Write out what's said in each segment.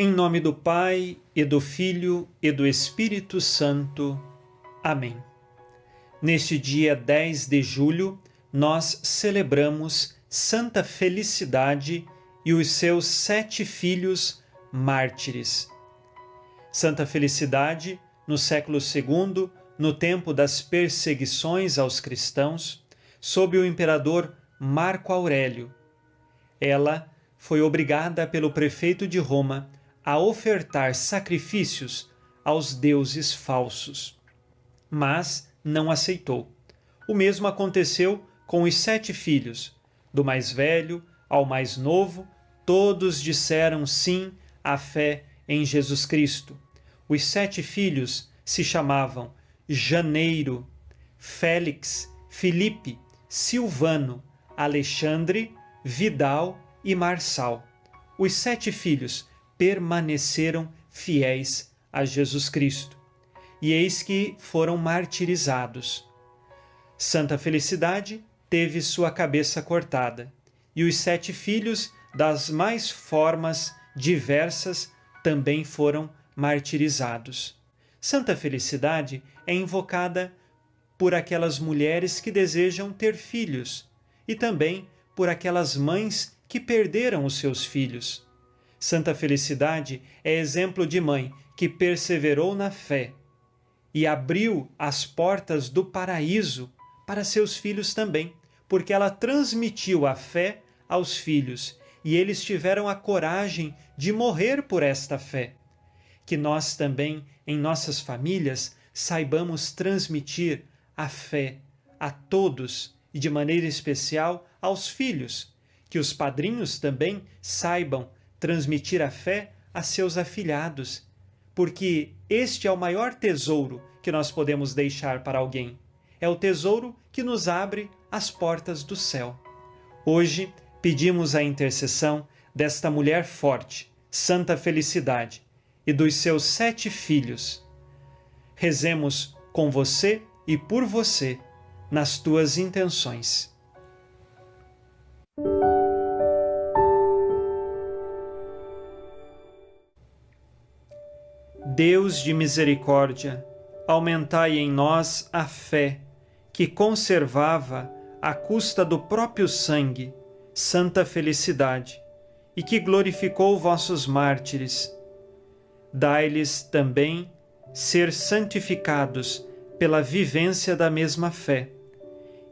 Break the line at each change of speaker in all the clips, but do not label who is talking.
Em nome do Pai, e do Filho, e do Espírito Santo. Amém. Neste dia 10 de julho, nós celebramos Santa Felicidade e os seus sete filhos mártires. Santa Felicidade, no século II, no tempo das perseguições aos cristãos, sob o imperador Marco Aurélio. Ela foi obrigada pelo prefeito de Roma a ofertar sacrifícios aos deuses falsos. Mas não aceitou. O mesmo aconteceu com os sete filhos. Do mais velho ao mais novo, todos disseram sim à fé em Jesus Cristo. Os sete filhos se chamavam Janeiro, Félix, Filipe, Silvano, Alexandre, Vidal e Marçal. Os sete filhos permaneceram fiéis a Jesus Cristo. E eis que foram martirizados. Santa Felicidade teve sua cabeça cortada, e os sete filhos, das mais formas diversas, também foram martirizados. Santa Felicidade é invocada por aquelas mulheres que desejam ter filhos e também por aquelas mães que perderam os seus filhos. Santa Felicidade é exemplo de mãe que perseverou na fé e abriu as portas do paraíso para seus filhos também, porque ela transmitiu a fé aos filhos e eles tiveram a coragem de morrer por esta fé. Que nós também, em nossas famílias, saibamos transmitir a fé a todos e de maneira especial aos filhos, que os padrinhos também saibam transmitir a fé a seus afilhados, porque este é o maior tesouro que nós podemos deixar para alguém. É o tesouro que nos abre as portas do céu. Hoje pedimos a intercessão desta mulher forte, Santa Felicidade, e dos seus sete filhos. Rezemos com você e por você nas tuas intenções. Deus de misericórdia, aumentai em nós a fé que conservava, à custa do próprio sangue, santa felicidade e que glorificou vossos mártires. Dai-lhes também ser santificados pela vivência da mesma fé,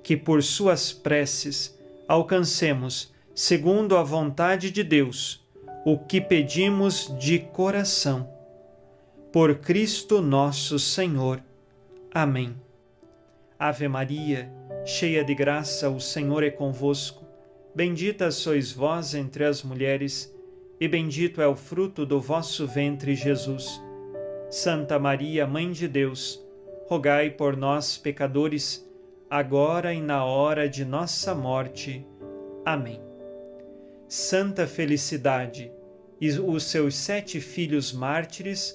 que por suas preces alcancemos, segundo a vontade de Deus, o que pedimos de coração por Cristo nosso Senhor. Amém. Ave Maria, cheia de graça, o Senhor é convosco. Bendita sois vós entre as mulheres, e bendito é o fruto do vosso ventre, Jesus. Santa Maria, Mãe de Deus, rogai por nós, pecadores, agora e na hora de nossa morte. Amém. Santa Felicidade e os seus sete filhos mártires,